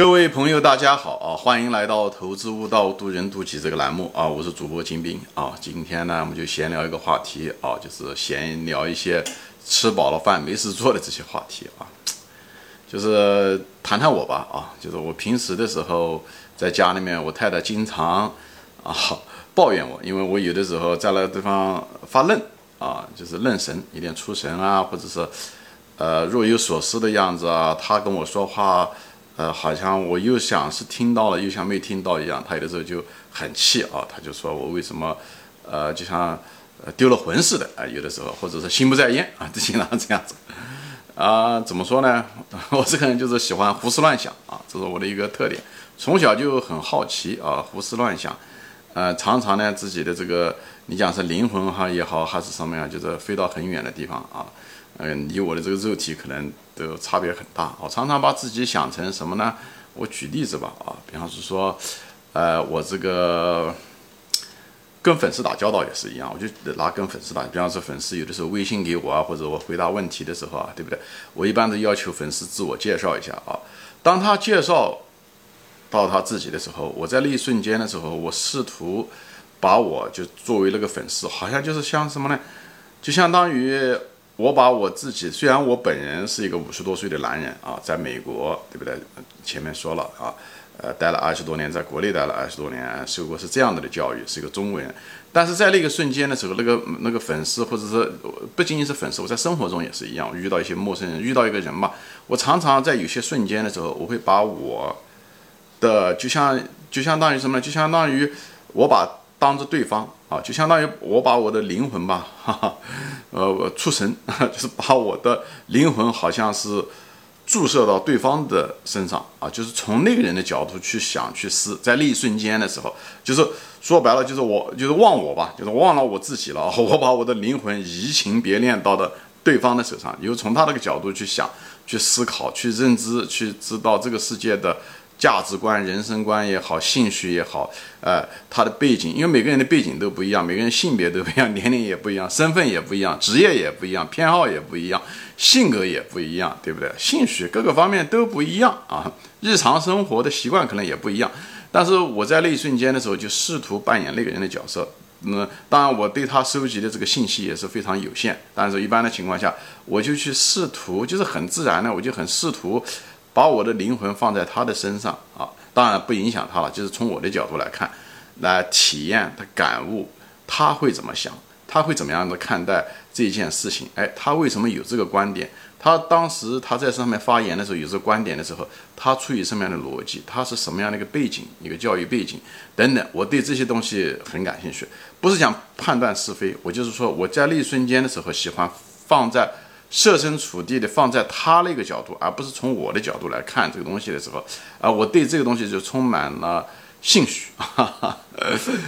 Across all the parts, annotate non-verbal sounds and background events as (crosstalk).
各位朋友，大家好啊！欢迎来到《投资悟道，渡人渡己》这个栏目啊！我是主播金兵啊！今天呢，我们就闲聊一个话题啊，就是闲聊一些吃饱了饭没事做的这些话题啊，就是谈谈我吧啊！就是我平时的时候在家里面，我太太经常啊 (laughs) 抱怨我，因为我有的时候在那个地方发愣啊，就是愣神，有点出神啊，或者是呃若有所思的样子啊，她跟我说话。呃，好像我又想是听到了，又像没听到一样。他有的时候就很气啊，他就说我为什么，呃，就像丢了魂似的啊。(laughs) 有的时候，或者是心不在焉啊，就经常这样子 (laughs) 啊。怎么说呢？(laughs) 我这个人就是喜欢胡思乱想啊，这是我的一个特点。从小就很好奇啊，胡思乱想，呃，常常呢自己的这个，你讲是灵魂哈也好，还是什么样，就是飞到很远的地方啊。嗯，离我的这个肉体可能都差别很大。我常常把自己想成什么呢？我举例子吧，啊，比方是说，呃，我这个跟粉丝打交道也是一样，我就拿跟粉丝打。比方说，粉丝有的时候微信给我啊，或者我回答问题的时候啊，对不对？我一般都要求粉丝自我介绍一下啊。当他介绍到他自己的时候，我在那一瞬间的时候，我试图把我就作为那个粉丝，好像就是像什么呢？就相当于。我把我自己，虽然我本人是一个五十多岁的男人啊，在美国，对不对？前面说了啊，呃，待了二十多年，在国内待了二十多年，受过是这样的的教育，是一个中国人。但是在那个瞬间的时候，那个那个粉丝，或者是不仅仅是粉丝，我在生活中也是一样，遇到一些陌生人，遇到一个人嘛，我常常在有些瞬间的时候，我会把我的就像就相当于什么呢？就相当于我把当着对方。啊，就相当于我把我的灵魂吧，哈哈，呃，出神，(laughs) 就是把我的灵魂好像是注射到对方的身上啊，就是从那个人的角度去想去思，在那一瞬间的时候，就是说白了，就是我就是忘我吧，就是忘了我自己了，(laughs) 我把我的灵魂移情别恋到的对方的手上，又从他那个角度去想、去思考、去认知、去知道这个世界的。价值观、人生观也好，兴趣也好，呃，他的背景，因为每个人的背景都不一样，每个人性别都不一样，年龄也不一样，身份也不一样，职业也不一样，偏好也不一样，性格也不一样，对不对？兴趣各个方面都不一样啊，日常生活的习惯可能也不一样。但是我在那一瞬间的时候，就试图扮演那个人的角色。那当然，我对他收集的这个信息也是非常有限。但是一般的情况下，我就去试图，就是很自然的，我就很试图。把我的灵魂放在他的身上啊，当然不影响他了。就是从我的角度来看，来体验他感悟，他会怎么想，他会怎么样的看待这件事情？哎，他为什么有这个观点？他当时他在上面发言的时候有这个观点的时候，他出于什么样的逻辑？他是什么样的一个背景？一个教育背景等等，我对这些东西很感兴趣。不是想判断是非，我就是说我在那一瞬间的时候喜欢放在。设身处地的放在他那个角度，而不是从我的角度来看这个东西的时候，啊，我对这个东西就充满了兴趣，哈哈，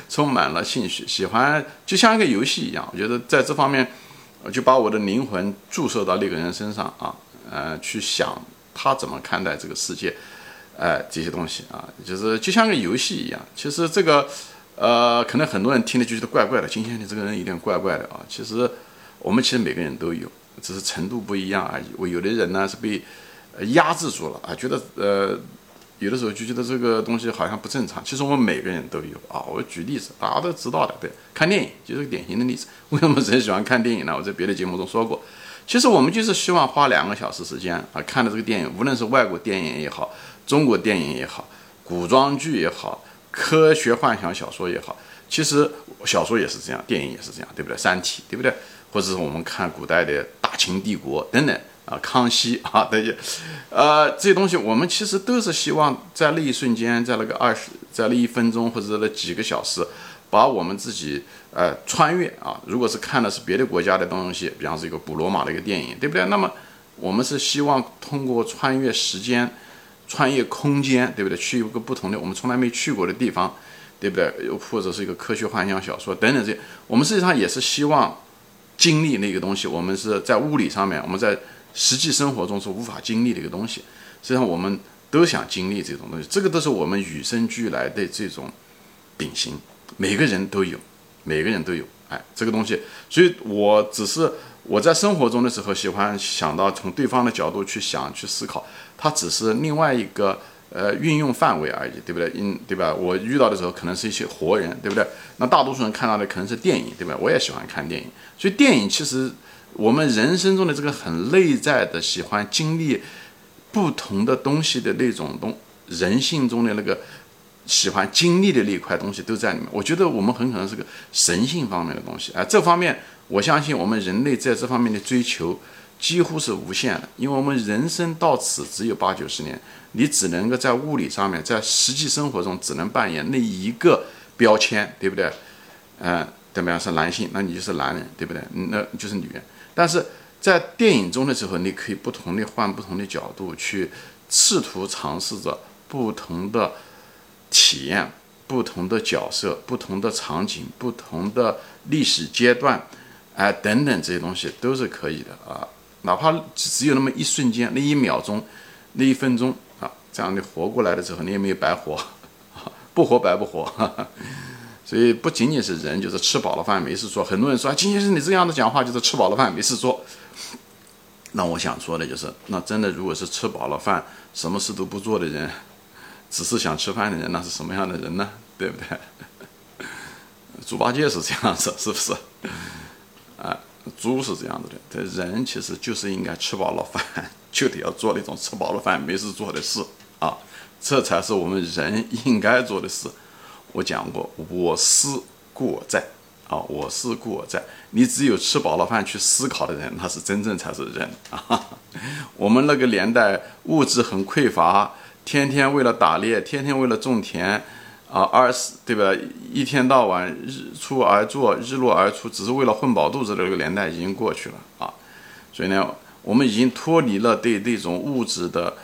充满了兴趣，喜欢就像一个游戏一样。我觉得在这方面，就把我的灵魂注射到那个人身上啊，呃，去想他怎么看待这个世界，哎，这些东西啊，就是就像个游戏一样。其实这个，呃，可能很多人听了就觉得怪怪的，今天你这个人有点怪怪的啊。其实我们其实每个人都有。只是程度不一样而已。我有的人呢是被压制住了啊，觉得呃有的时候就觉得这个东西好像不正常。其实我们每个人都有啊。我举例子，大家都知道的，对，看电影就是个典型的例子。(laughs) 为什么很喜欢看电影呢？我在别的节目中说过，其实我们就是希望花两个小时时间啊，看的这个电影，无论是外国电影也好，中国电影也好，古装剧也好，科学幻想小说也好，其实小说也是这样，电影也是这样，对不对？三体，对不对？或者是我们看古代的大秦帝国等等啊，康熙啊 (laughs) 这些，呃，这些东西，我们其实都是希望在那一瞬间，在那个二十，在那一分钟或者那几个小时，把我们自己呃穿越啊。如果是看的是别的国家的东西，比方是一个古罗马的一个电影，对不对？那么我们是希望通过穿越时间、穿越空间，对不对？去一个不同的我们从来没去过的地方，对不对？又或者是一个科学幻想小说等等这些，我们实际上也是希望。经历那个东西，我们是在物理上面，我们在实际生活中是无法经历的一个东西。实际上，我们都想经历这种东西，这个都是我们与生俱来的这种秉性，每个人都有，每个人都有。哎，这个东西，所以我只是我在生活中的时候喜欢想到从对方的角度去想、去思考，它只是另外一个呃运用范围而已，对不对？嗯，对吧？我遇到的时候可能是一些活人，对不对？那大多数人看到的可能是电影，对吧？我也喜欢看电影，所以电影其实我们人生中的这个很内在的喜欢经历不同的东西的那种东人性中的那个。喜欢经历的那一块东西都在里面，我觉得我们很可能是个神性方面的东西，哎，这方面我相信我们人类在这方面的追求几乎是无限的，因为我们人生到此只有八九十年，你只能够在物理上面，在实际生活中只能扮演那一个标签，对不对？嗯，怎么样是男性，那你就是男人，对不对？那就是女人。但是在电影中的时候，你可以不同的换不同的角度去试图尝试着不同的。体验不同的角色、不同的场景、不同的历史阶段，哎，等等这些东西都是可以的啊。哪怕只有那么一瞬间、那一秒钟、那一分钟啊，这样你活过来的时候，你也没有白活，(laughs) 不活白不活。(laughs) 所以不仅仅是人，就是吃饱了饭没事做。很多人说，金先生你这样的讲话就是吃饱了饭没事做。那我想说的就是，那真的如果是吃饱了饭，什么事都不做的人。只是想吃饭的人，那是什么样的人呢？对不对？猪八戒是这样子，是不是？猪是这样子的。这人其实就是应该吃饱了饭，(laughs) 就得要做那种吃饱了饭没事做的事啊，这才是我们人应该做的事。我讲过，我思故我在啊，我思故我在。你只有吃饱了饭去思考的人，那是真正才是人啊。(laughs) 我们那个年代物质很匮乏。天天为了打猎，天天为了种田，啊，二十对吧？一天到晚日出而作，日落而出，只是为了混饱肚子的这个年代已经过去了啊。所以呢，我们已经脱离了对那种物质的，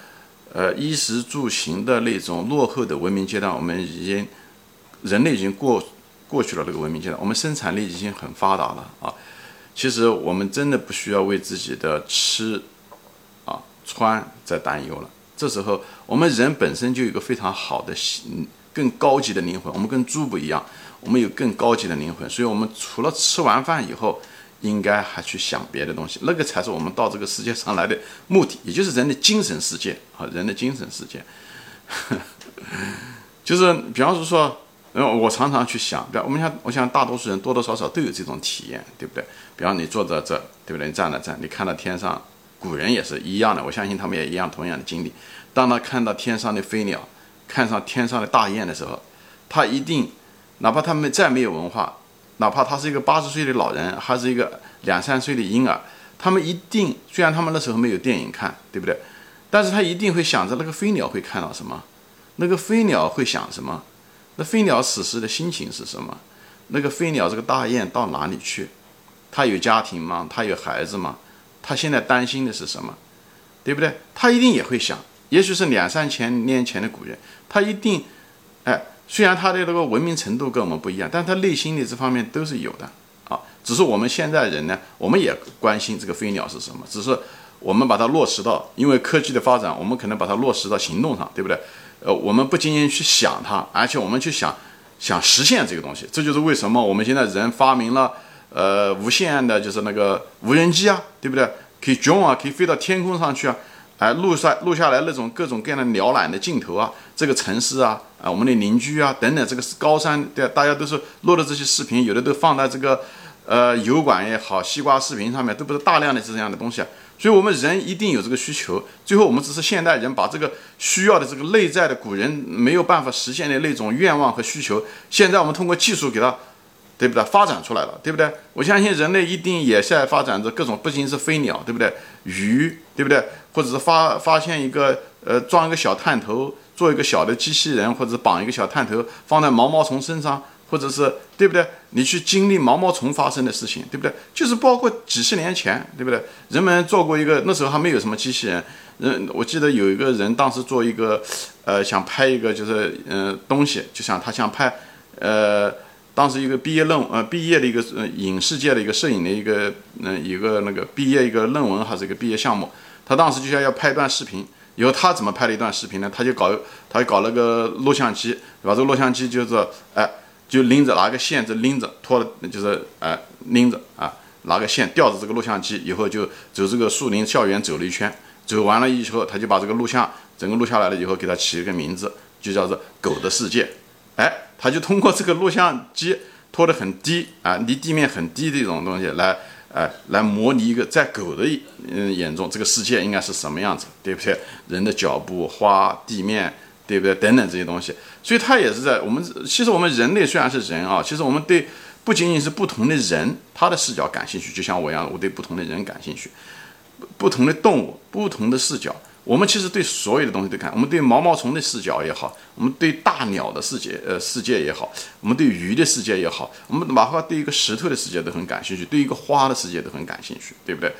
呃，衣食住行的那种落后的文明阶段。我们已经人类已经过过去了这个文明阶段，我们生产力已经很发达了啊。其实我们真的不需要为自己的吃啊穿在担忧了。这时候，我们人本身就有一个非常好的、更高级的灵魂。我们跟猪不一样，我们有更高级的灵魂。所以，我们除了吃完饭以后，应该还去想别的东西。那个才是我们到这个世界上来的目的，也就是人的精神世界啊，人的精神世界。(laughs) 就是比方说，嗯，我常常去想，比方我们想，我想大多数人多多少少都有这种体验，对不对？比方你坐在这，对不对？你站在这，你看到天上。古人也是一样的，我相信他们也一样同样的经历。当他看到天上的飞鸟，看上天上的大雁的时候，他一定，哪怕他们再没有文化，哪怕他是一个八十岁的老人，还是一个两三岁的婴儿，他们一定，虽然他们那时候没有电影看，对不对？但是他一定会想着那个飞鸟会看到什么，那个飞鸟会想什么，那飞鸟此时的心情是什么？那个飞鸟这个大雁到哪里去？他有家庭吗？他有孩子吗？他现在担心的是什么，对不对？他一定也会想，也许是两三千年前的古人，他一定，哎，虽然他的那个文明程度跟我们不一样，但他内心的这方面都是有的啊。只是我们现在人呢，我们也关心这个飞鸟是什么，只是我们把它落实到，因为科技的发展，我们可能把它落实到行动上，对不对？呃，我们不仅仅去想它，而且我们去想想实现这个东西，这就是为什么我们现在人发明了。呃，无线的，就是那个无人机啊，对不对？可以卷啊，可以飞到天空上去啊，哎，录下录下来那种各种各样的鸟览的镜头啊，这个城市啊，啊，我们的邻居啊，等等，这个是高山，对，大家都是录的这些视频，有的都放在这个呃油管也好，西瓜视频上面，都不是大量的这样的东西啊。所以，我们人一定有这个需求。最后，我们只是现代人把这个需要的这个内在的古人没有办法实现的那种愿望和需求，现在我们通过技术给它。对不对？发展出来了，对不对？我相信人类一定也在发展着各种，不仅是飞鸟，对不对？鱼，对不对？或者是发发现一个，呃，装一个小探头，做一个小的机器人，或者绑一个小探头放在毛毛虫身上，或者是对不对？你去经历毛毛虫发生的事情，对不对？就是包括几十年前，对不对？人们做过一个，那时候还没有什么机器人，人我记得有一个人当时做一个，呃，想拍一个就是嗯东西，就像他想拍，呃。当时一个毕业论呃毕业的一个呃影视界的一个摄影的一个嗯一个那个毕业一个论文还是一个毕业项目，他当时就想要拍一段视频，以后他怎么拍了一段视频呢？他就搞他就搞了个录像机，把这个录像机就是哎就拎着拿个线就拎着拖就是哎拎着啊拿个线吊着这个录像机，以后就走这个树林校园走了一圈，走完了以后他就把这个录像整个录下来了以后，给它起一个名字，就叫做“狗的世界”。哎，他就通过这个录像机拖得很低啊，离地面很低的这种东西来，哎，来模拟一个在狗的嗯眼中这个世界应该是什么样子，对不对？人的脚步、花、地面，对不对？等等这些东西，所以它也是在我们其实我们人类虽然是人啊，其实我们对不仅仅是不同的人他的视角感兴趣，就像我一样，我对不同的人感兴趣，不同的动物、不同的视角。我们其实对所有的东西都看，我们对毛毛虫的视角也好，我们对大鸟的世界，呃，世界也好，我们对鱼的世界也好，我们哪怕对一个石头的世界都很感兴趣，对一个花的世界都很感兴趣，对不对？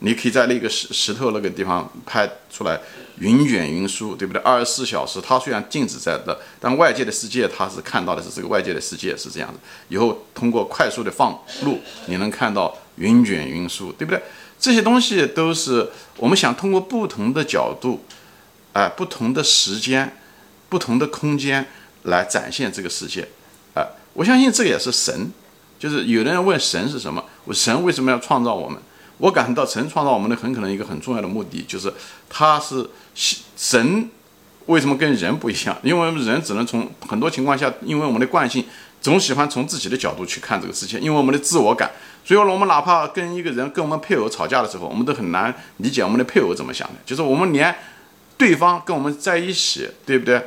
你可以在那个石石头那个地方拍出来云卷云舒，对不对？二十四小时，它虽然静止在这，但外界的世界它是看到的是这个外界的世界是这样的。以后通过快速的放录，你能看到云卷云舒，对不对？这些东西都是我们想通过不同的角度，哎，不同的时间、不同的空间来展现这个世界，哎，我相信这也是神。就是有的人问神是什么，神为什么要创造我们？我感到神创造我们的很可能一个很重要的目的，就是他是神为什么跟人不一样？因为人只能从很多情况下，因为我们的惯性。总喜欢从自己的角度去看这个事情，因为我们的自我感，所以我们哪怕跟一个人、跟我们配偶吵架的时候，我们都很难理解我们的配偶怎么想的。就是我们连对方跟我们在一起，对不对？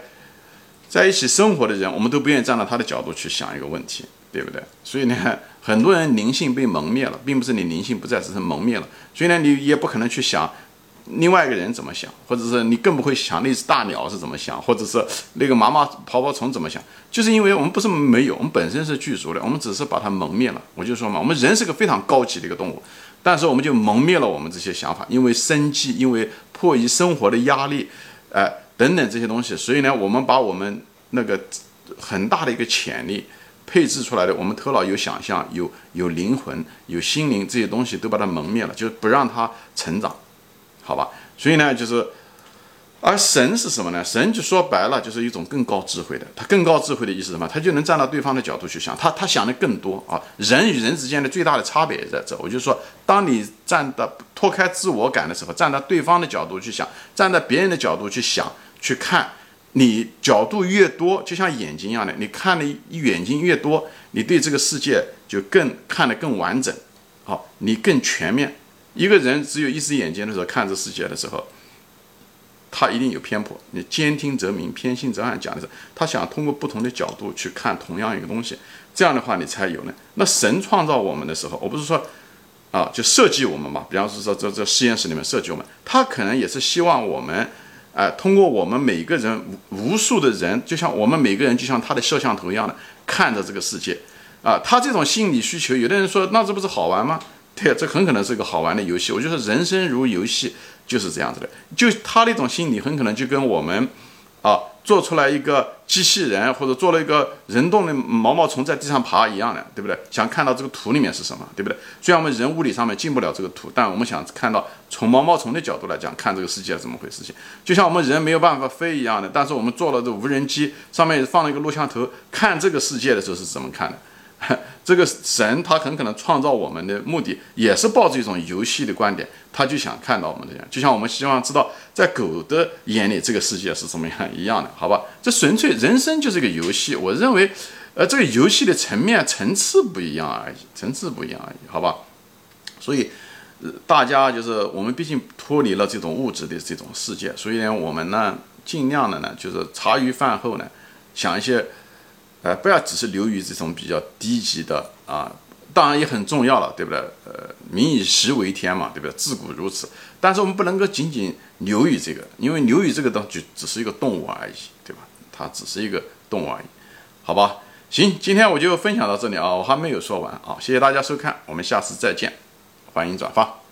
在一起生活的人，我们都不愿意站到他的角度去想一个问题，对不对？所以呢，很多人灵性被蒙灭了，并不是你灵性不在，只是蒙灭了。所以呢，你也不可能去想。另外一个人怎么想，或者是你更不会想那只大鸟是怎么想，或者是那个麻麻刨刨虫怎么想，就是因为我们不是没有，我们本身是具足的，我们只是把它蒙灭了。我就说嘛，我们人是个非常高级的一个动物，但是我们就蒙灭了我们这些想法，因为生计，因为迫于生活的压力，哎，等等这些东西，所以呢，我们把我们那个很大的一个潜力配置出来的，我们头脑有想象，有有灵魂，有心灵这些东西都把它蒙灭了，就是不让它成长。好吧，所以呢，就是，而神是什么呢？神就说白了，就是一种更高智慧的。他更高智慧的意思是什么？他就能站到对方的角度去想，他他想的更多啊。人与人之间的最大的差别也在这。我就说，当你站到脱开自我感的时候，站到对方的角度去想，站在别人的角度去想去看，你角度越多，就像眼睛一样的，你看的眼睛越多，你对这个世界就更看得更完整，好，你更全面。一个人只有一只眼睛的时候，看这世界的时候，他一定有偏颇。你兼听则明，偏信则暗，讲的是他想通过不同的角度去看同样一个东西，这样的话你才有呢。那神创造我们的时候，我不是说啊，就设计我们嘛。比方说，这这实验室里面设计我们，他可能也是希望我们，哎，通过我们每个人无数的人，就像我们每个人就像他的摄像头一样的看着这个世界，啊，他这种心理需求，有的人说，那这不是好玩吗？对，这很可能是一个好玩的游戏。我觉得人生如游戏就是这样子的，就他那种心理很可能就跟我们，啊，做出来一个机器人或者做了一个人动的毛毛虫在地上爬一样的，对不对？想看到这个图里面是什么，对不对？虽然我们人物理上面进不了这个图，但我们想看到从毛毛虫的角度来讲，看这个世界怎么回事？情就像我们人没有办法飞一样的，但是我们做了这无人机，上面放了一个录像头，看这个世界的时候是怎么看的？(laughs) 这个神他很可能创造我们的目的也是抱着一种游戏的观点，他就想看到我们这样，就像我们希望知道在狗的眼里这个世界是怎么样一样的，好吧？这纯粹人生就是一个游戏，我认为，呃，这个游戏的层面层次不一样而已，层次不一样而已，好吧？所以，大家就是我们毕竟脱离了这种物质的这种世界，所以呢，我们呢尽量的呢就是茶余饭后呢想一些。呃，不要只是流于这种比较低级的啊，当然也很重要了，对不对？呃，民以食为天嘛，对不对？自古如此。但是我们不能够仅仅流于这个，因为流于这个东西只是一个动物而已，对吧？它只是一个动物而已，好吧？行，今天我就分享到这里啊，我还没有说完啊，谢谢大家收看，我们下次再见，欢迎转发。